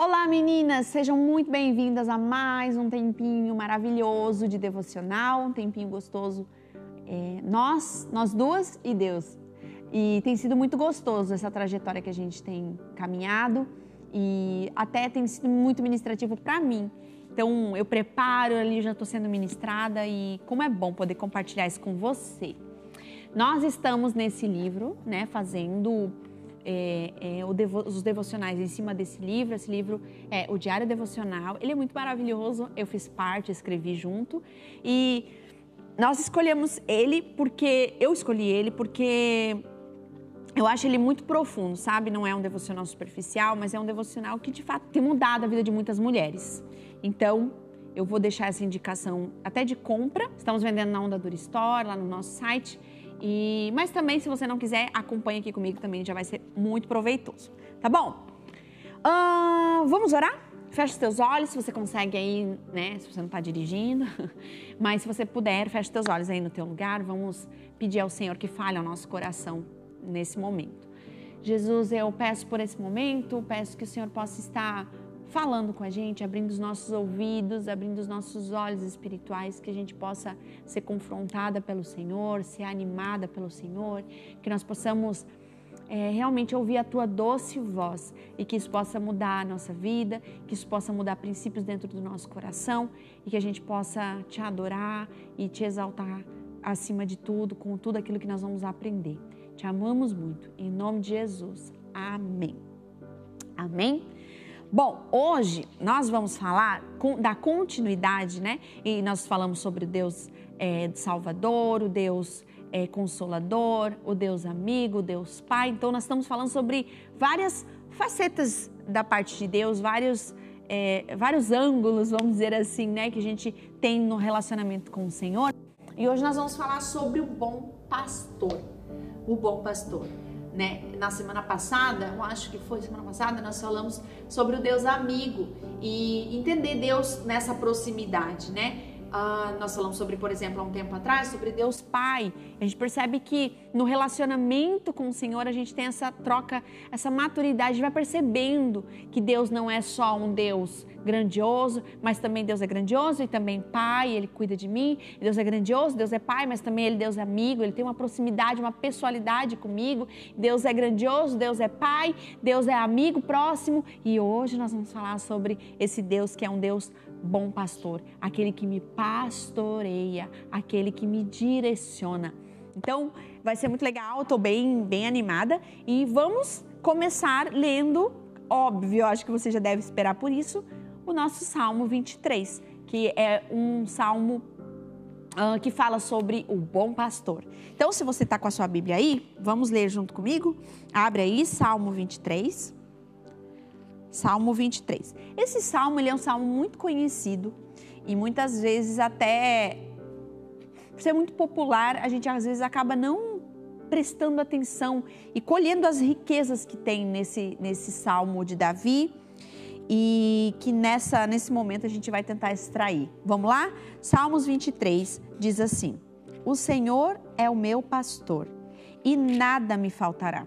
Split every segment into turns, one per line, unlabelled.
Olá meninas, sejam muito bem-vindas a mais um tempinho maravilhoso de devocional, um tempinho gostoso. É, nós, nós duas e Deus. E tem sido muito gostoso essa trajetória que a gente tem caminhado e até tem sido muito ministrativo para mim. Então eu preparo ali, já estou sendo ministrada e como é bom poder compartilhar isso com você. Nós estamos nesse livro, né, fazendo é, é, devo, os devocionais em cima desse livro. Esse livro é o Diário Devocional. Ele é muito maravilhoso. Eu fiz parte, escrevi junto. E nós escolhemos ele porque eu escolhi ele porque eu acho ele muito profundo, sabe? Não é um devocional superficial, mas é um devocional que de fato tem mudado a vida de muitas mulheres. Então, eu vou deixar essa indicação até de compra. Estamos vendendo na Onda Dura Store, lá no nosso site. E, mas também, se você não quiser, acompanhe aqui comigo também, já vai ser muito proveitoso. Tá bom? Uh, vamos orar? Feche os teus olhos, se você consegue aí, né? Se você não está dirigindo. Mas se você puder, feche os teus olhos aí no teu lugar. Vamos pedir ao Senhor que fale ao nosso coração nesse momento. Jesus, eu peço por esse momento, peço que o Senhor possa estar falando com a gente, abrindo os nossos ouvidos, abrindo os nossos olhos espirituais, que a gente possa ser confrontada pelo Senhor, ser animada pelo Senhor, que nós possamos é, realmente ouvir a tua doce voz e que isso possa mudar a nossa vida, que isso possa mudar princípios dentro do nosso coração e que a gente possa te adorar e te exaltar acima de tudo, com tudo aquilo que nós vamos aprender. Te amamos muito. Em nome de Jesus. Amém. Amém. Bom, hoje nós vamos falar da continuidade, né? E nós falamos sobre o Deus é, Salvador, o Deus é, Consolador, o Deus Amigo, o Deus Pai. Então, nós estamos falando sobre várias facetas da parte de Deus, vários, é, vários ângulos, vamos dizer assim, né? Que a gente tem no relacionamento com o Senhor. E hoje nós vamos falar sobre o bom pastor. O bom pastor né? Na semana passada, eu acho que foi semana passada, nós falamos sobre o Deus amigo e entender Deus nessa proximidade, né? Uh, nós falamos sobre, por exemplo, há um tempo atrás, sobre Deus Pai. A gente percebe que no relacionamento com o Senhor a gente tem essa troca, essa maturidade, vai percebendo que Deus não é só um Deus grandioso, mas também Deus é grandioso e também Pai, Ele cuida de mim. Deus é grandioso, Deus é Pai, mas também Ele Deus é amigo, Ele tem uma proximidade, uma pessoalidade comigo. Deus é grandioso, Deus é Pai, Deus é amigo próximo. E hoje nós vamos falar sobre esse Deus que é um Deus bom pastor, aquele que me pastoreia, aquele que me direciona. Então, vai ser muito legal, estou bem, bem animada e vamos começar lendo, óbvio, acho que você já deve esperar por isso, o nosso Salmo 23, que é um salmo uh, que fala sobre o bom pastor. Então, se você está com a sua Bíblia aí, vamos ler junto comigo. Abre aí, Salmo 23. Salmo 23. Esse salmo ele é um salmo muito conhecido e muitas vezes até por ser muito popular, a gente às vezes acaba não prestando atenção e colhendo as riquezas que tem nesse, nesse salmo de Davi e que nessa nesse momento a gente vai tentar extrair. Vamos lá? Salmos 23 diz assim: O Senhor é o meu pastor e nada me faltará.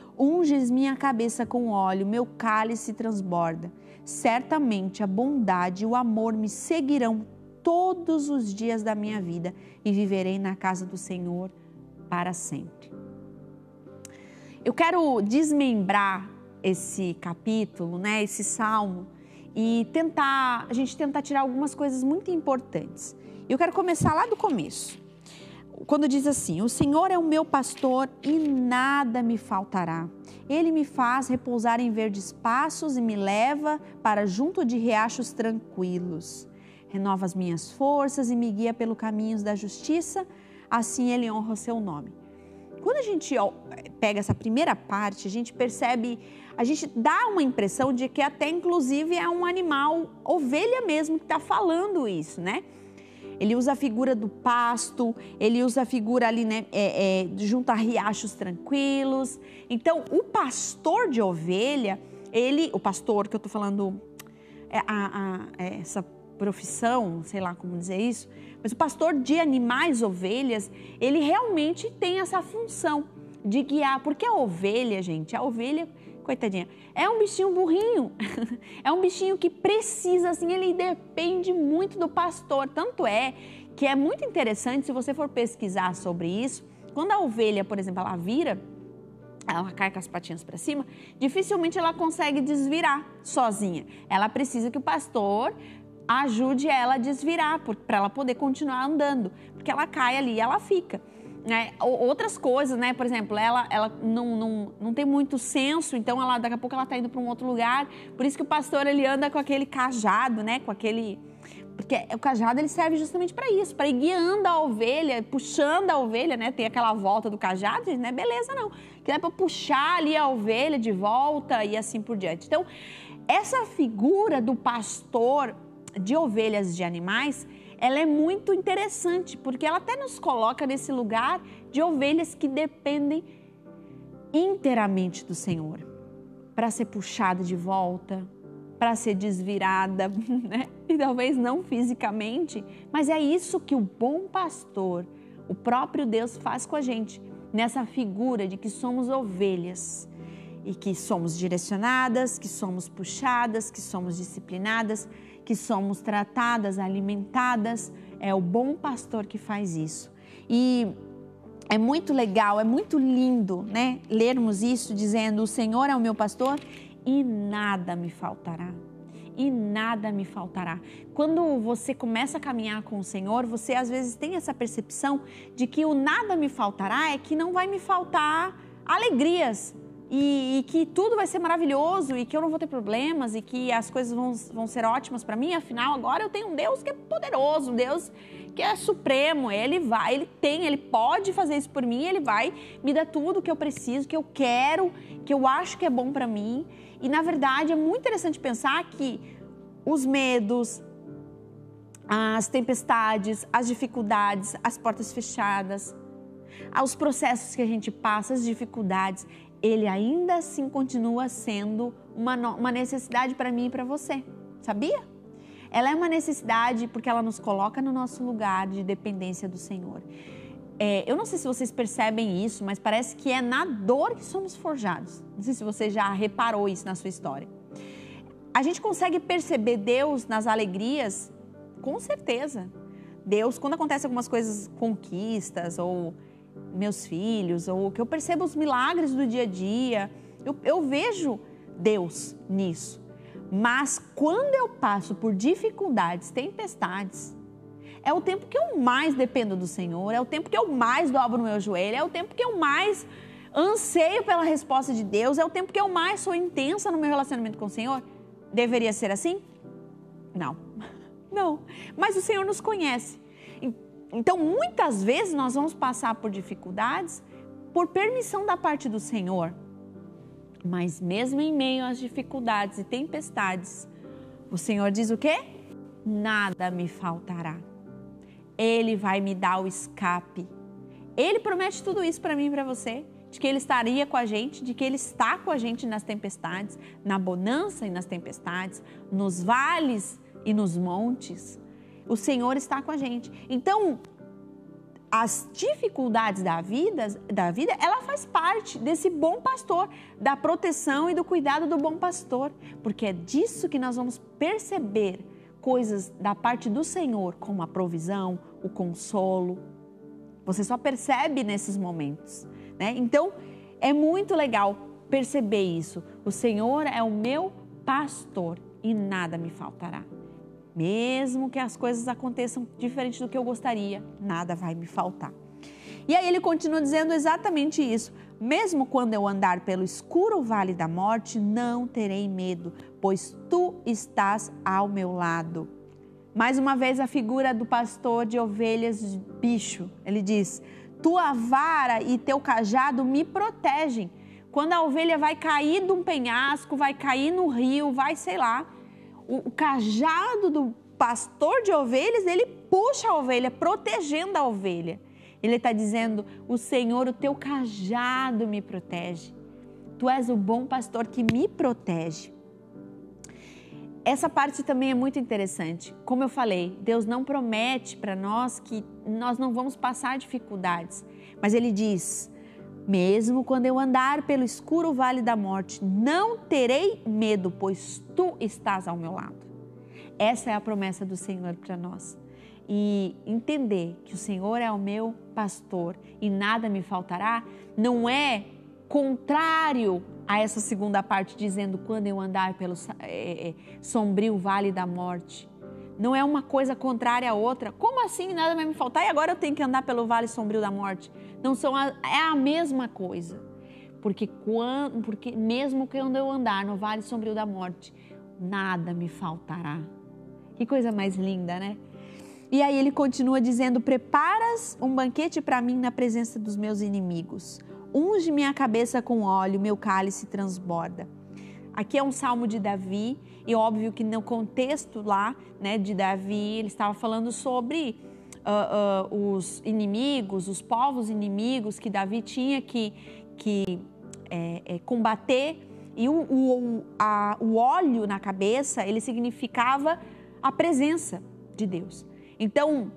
unges minha cabeça com óleo, meu cálice transborda. Certamente a bondade e o amor me seguirão todos os dias da minha vida e viverei na casa do Senhor para sempre. Eu quero desmembrar esse capítulo, né, esse salmo e tentar, a gente tentar tirar algumas coisas muito importantes. Eu quero começar lá do começo quando diz assim: O Senhor é o meu pastor e nada me faltará. Ele me faz repousar em verdes passos e me leva para junto de riachos tranquilos. Renova as minhas forças e me guia pelo caminhos da justiça, assim ele honra o seu nome. quando a gente pega essa primeira parte, a gente percebe, a gente dá uma impressão de que até inclusive é um animal, ovelha mesmo, que está falando isso, né? Ele usa a figura do pasto, ele usa a figura ali, né, é, é, junto a riachos tranquilos. Então, o pastor de ovelha, ele, o pastor que eu estou falando, é, a, a, é essa profissão, sei lá como dizer isso, mas o pastor de animais, ovelhas, ele realmente tem essa função de guiar, porque a ovelha, gente, a ovelha, coitadinha, é um bichinho burrinho, é um bichinho que precisa, assim, ele depende muito do pastor. Tanto é que é muito interessante, se você for pesquisar sobre isso, quando a ovelha, por exemplo, ela vira, ela cai com as patinhas para cima, dificilmente ela consegue desvirar sozinha. Ela precisa que o pastor ajude ela a desvirar para ela poder continuar andando, porque ela cai ali e ela fica. Né? Outras coisas, né? Por exemplo, ela, ela não, não, não tem muito senso, então ela, daqui a pouco ela está indo para um outro lugar. Por isso que o pastor ele anda com aquele cajado, né? Com aquele. Porque o cajado ele serve justamente para isso, para ir guiando a ovelha, puxando a ovelha, né? Tem aquela volta do cajado, não é beleza não. Que é para puxar ali a ovelha de volta e assim por diante. Então, essa figura do pastor de ovelhas de animais, ela é muito interessante, porque ela até nos coloca nesse lugar de ovelhas que dependem inteiramente do Senhor para ser puxada de volta, para ser desvirada, né? E talvez não fisicamente, mas é isso que o bom pastor, o próprio Deus faz com a gente, nessa figura de que somos ovelhas e que somos direcionadas, que somos puxadas, que somos disciplinadas que somos tratadas, alimentadas. É o bom pastor que faz isso. E é muito legal, é muito lindo, né? Lermos isso dizendo: O Senhor é o meu pastor e nada me faltará. E nada me faltará. Quando você começa a caminhar com o Senhor, você às vezes tem essa percepção de que o nada me faltará é que não vai me faltar alegrias, e, e, que tudo vai ser maravilhoso e que eu não vou ter problemas e que as coisas vão, vão ser ótimas para mim. Afinal, agora eu tenho um Deus que é poderoso, um Deus que é supremo. Ele vai, ele tem, ele pode fazer isso por mim. Ele vai me dar tudo que eu preciso, que eu quero, que eu acho que é bom para mim. E na verdade é muito interessante pensar que os medos, as tempestades, as dificuldades, as portas fechadas, os processos que a gente passa, as dificuldades, ele ainda assim continua sendo uma, uma necessidade para mim e para você. Sabia? Ela é uma necessidade porque ela nos coloca no nosso lugar de dependência do Senhor. É, eu não sei se vocês percebem isso, mas parece que é na dor que somos forjados. Não sei se você já reparou isso na sua história. A gente consegue perceber Deus nas alegrias, com certeza. Deus, quando acontece algumas coisas, conquistas ou meus filhos, ou que eu percebo os milagres do dia a dia, eu, eu vejo Deus nisso. Mas quando eu passo por dificuldades, tempestades, é o tempo que eu mais dependo do Senhor, é o tempo que eu mais dobro no meu joelho, é o tempo que eu mais anseio pela resposta de Deus, é o tempo que eu mais sou intensa no meu relacionamento com o Senhor. Deveria ser assim? Não. Não. Mas o Senhor nos conhece. Então, muitas vezes nós vamos passar por dificuldades por permissão da parte do Senhor. Mas mesmo em meio às dificuldades e tempestades, o Senhor diz o quê? Nada me faltará. Ele vai me dar o escape. Ele promete tudo isso para mim e para você, de que ele estaria com a gente, de que ele está com a gente nas tempestades, na bonança e nas tempestades, nos vales e nos montes. O Senhor está com a gente. Então, as dificuldades da vida, da vida, ela faz parte desse bom pastor, da proteção e do cuidado do bom pastor, porque é disso que nós vamos perceber coisas da parte do Senhor, como a provisão, o consolo. Você só percebe nesses momentos, né? Então, é muito legal perceber isso. O Senhor é o meu pastor e nada me faltará. Mesmo que as coisas aconteçam diferente do que eu gostaria, nada vai me faltar. E aí ele continua dizendo exatamente isso. Mesmo quando eu andar pelo escuro vale da morte, não terei medo, pois tu estás ao meu lado. Mais uma vez a figura do pastor de ovelhas de bicho. Ele diz: tua vara e teu cajado me protegem. Quando a ovelha vai cair de um penhasco, vai cair no rio, vai, sei lá, o, cajado do pastor de ovelhas, ele puxa a ovelha, protegendo a ovelha. Ele está dizendo: O Senhor, o teu cajado me protege. Tu és o bom pastor que me protege. Essa parte também é muito interessante. Como eu falei, Deus não promete para nós que nós não vamos passar dificuldades, mas Ele diz: mesmo quando eu andar pelo escuro vale da morte, não terei medo, pois tu estás ao meu lado. Essa é a promessa do Senhor para nós. E entender que o Senhor é o meu pastor e nada me faltará, não é contrário a essa segunda parte, dizendo quando eu andar pelo é, é, sombrio vale da morte. Não é uma coisa contrária à outra. Como assim nada vai me faltar e agora eu tenho que andar pelo vale sombrio da morte? Não são a, é a mesma coisa. Porque, quando, porque mesmo quando eu andar no vale sombrio da morte, nada me faltará. Que coisa mais linda, né? E aí ele continua dizendo: Preparas um banquete para mim na presença dos meus inimigos. Unge minha cabeça com óleo, meu cálice transborda. Aqui é um salmo de Davi, e óbvio que no contexto lá né, de Davi, ele estava falando sobre uh, uh, os inimigos, os povos inimigos que Davi tinha que, que é, é, combater. E o, o, a, o óleo na cabeça, ele significava a presença de Deus. Então,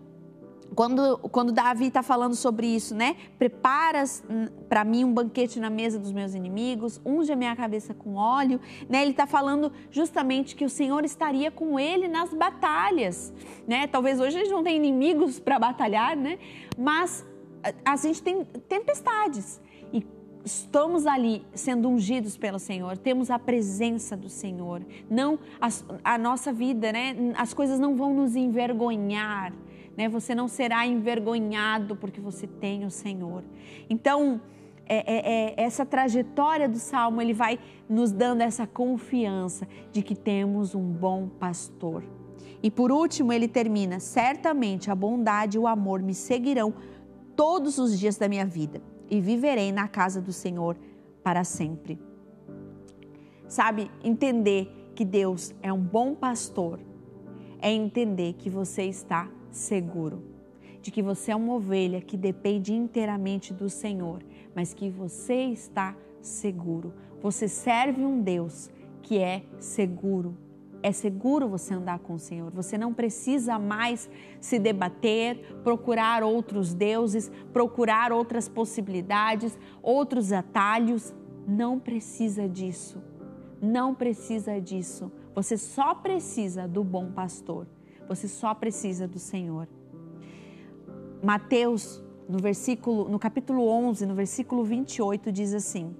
quando, quando Davi está falando sobre isso, né? Preparas para mim um banquete na mesa dos meus inimigos, unge a minha cabeça com óleo, né? Ele está falando justamente que o Senhor estaria com ele nas batalhas, né? Talvez hoje gente não tenha inimigos para batalhar, né? Mas a, a gente tem tempestades e estamos ali sendo ungidos pelo Senhor, temos a presença do Senhor. Não a, a nossa vida, né? As coisas não vão nos envergonhar né? Você não será envergonhado porque você tem o Senhor. Então, é, é, é, essa trajetória do Salmo, ele vai nos dando essa confiança de que temos um bom pastor. E por último, ele termina: certamente a bondade e o amor me seguirão todos os dias da minha vida e viverei na casa do Senhor para sempre. Sabe, entender que Deus é um bom pastor é entender que você está seguro, de que você é uma ovelha que depende inteiramente do Senhor, mas que você está seguro. Você serve um Deus que é seguro. É seguro você andar com o Senhor. Você não precisa mais se debater, procurar outros deuses, procurar outras possibilidades, outros atalhos. Não precisa disso. Não precisa disso. Você só precisa do bom pastor. Você só precisa do Senhor. Mateus, no versículo, no capítulo 11, no versículo 28 diz assim: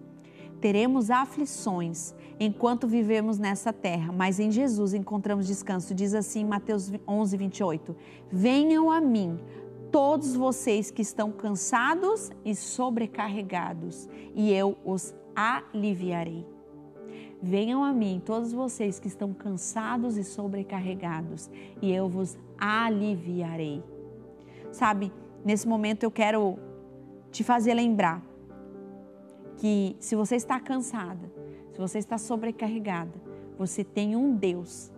Teremos aflições enquanto vivemos nessa terra, mas em Jesus encontramos descanso. Diz assim Mateus 11, 28: Venham a mim todos vocês que estão cansados e sobrecarregados, e eu os aliviarei. Venham a mim, todos vocês que estão cansados e sobrecarregados, e eu vos aliviarei. Sabe, nesse momento eu quero te fazer lembrar que se você está cansada, se você está sobrecarregada, você tem um Deus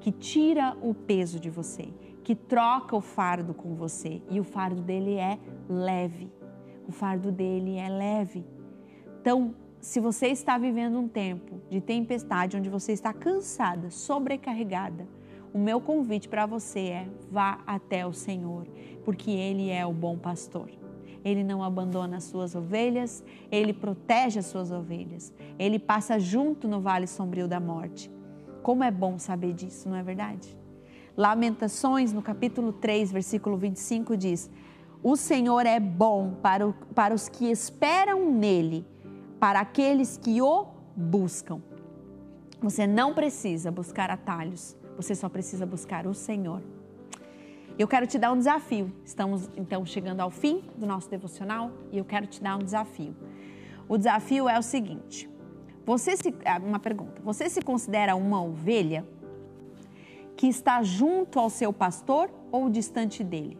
que tira o peso de você, que troca o fardo com você, e o fardo dele é leve. O fardo dele é leve. Então, se você está vivendo um tempo de tempestade, onde você está cansada, sobrecarregada, o meu convite para você é: vá até o Senhor, porque Ele é o bom pastor. Ele não abandona as suas ovelhas, ele protege as suas ovelhas, ele passa junto no vale sombrio da morte. Como é bom saber disso, não é verdade? Lamentações, no capítulo 3, versículo 25, diz: O Senhor é bom para, o, para os que esperam nele para aqueles que o buscam. Você não precisa buscar atalhos, você só precisa buscar o Senhor. Eu quero te dar um desafio. Estamos então chegando ao fim do nosso devocional e eu quero te dar um desafio. O desafio é o seguinte: você se é uma pergunta. Você se considera uma ovelha que está junto ao seu pastor ou distante dele?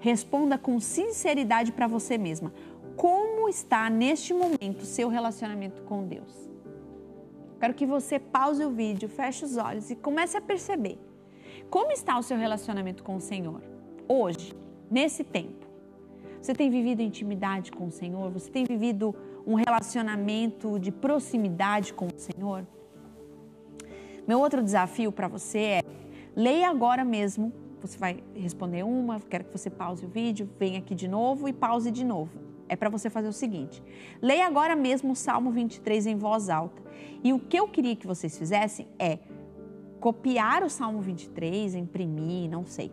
Responda com sinceridade para você mesma. Como está neste momento o seu relacionamento com Deus? Quero que você pause o vídeo, feche os olhos e comece a perceber como está o seu relacionamento com o Senhor hoje, nesse tempo. Você tem vivido intimidade com o Senhor? Você tem vivido um relacionamento de proximidade com o Senhor? Meu outro desafio para você é leia agora mesmo. Você vai responder uma, quero que você pause o vídeo, venha aqui de novo e pause de novo. É para você fazer o seguinte: leia agora mesmo o Salmo 23 em voz alta. E o que eu queria que vocês fizessem é copiar o Salmo 23, imprimir, não sei,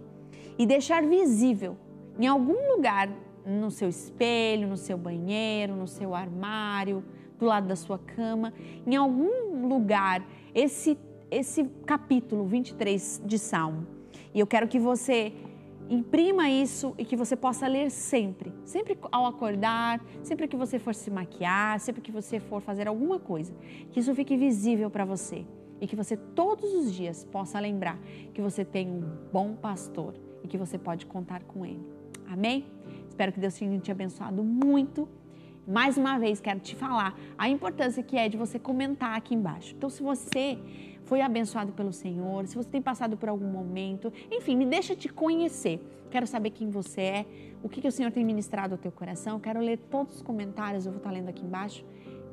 e deixar visível em algum lugar no seu espelho, no seu banheiro, no seu armário, do lado da sua cama, em algum lugar esse esse capítulo 23 de Salmo. E eu quero que você imprima isso e que você possa ler sempre, sempre ao acordar, sempre que você for se maquiar, sempre que você for fazer alguma coisa, que isso fique visível para você e que você todos os dias possa lembrar que você tem um bom pastor e que você pode contar com ele. Amém? Espero que Deus tenha te abençoado muito. Mais uma vez, quero te falar a importância que é de você comentar aqui embaixo. Então, se você foi abençoado pelo Senhor, se você tem passado por algum momento, enfim, me deixa te conhecer. Quero saber quem você é, o que, que o Senhor tem ministrado ao teu coração. Quero ler todos os comentários, eu vou estar lendo aqui embaixo.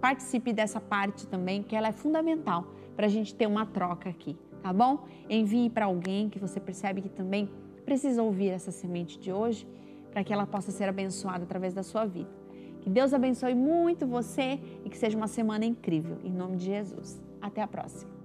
Participe dessa parte também, que ela é fundamental para a gente ter uma troca aqui, tá bom? Envie para alguém que você percebe que também precisa ouvir essa semente de hoje, para que ela possa ser abençoada através da sua vida. Que Deus abençoe muito você e que seja uma semana incrível. Em nome de Jesus. Até a próxima.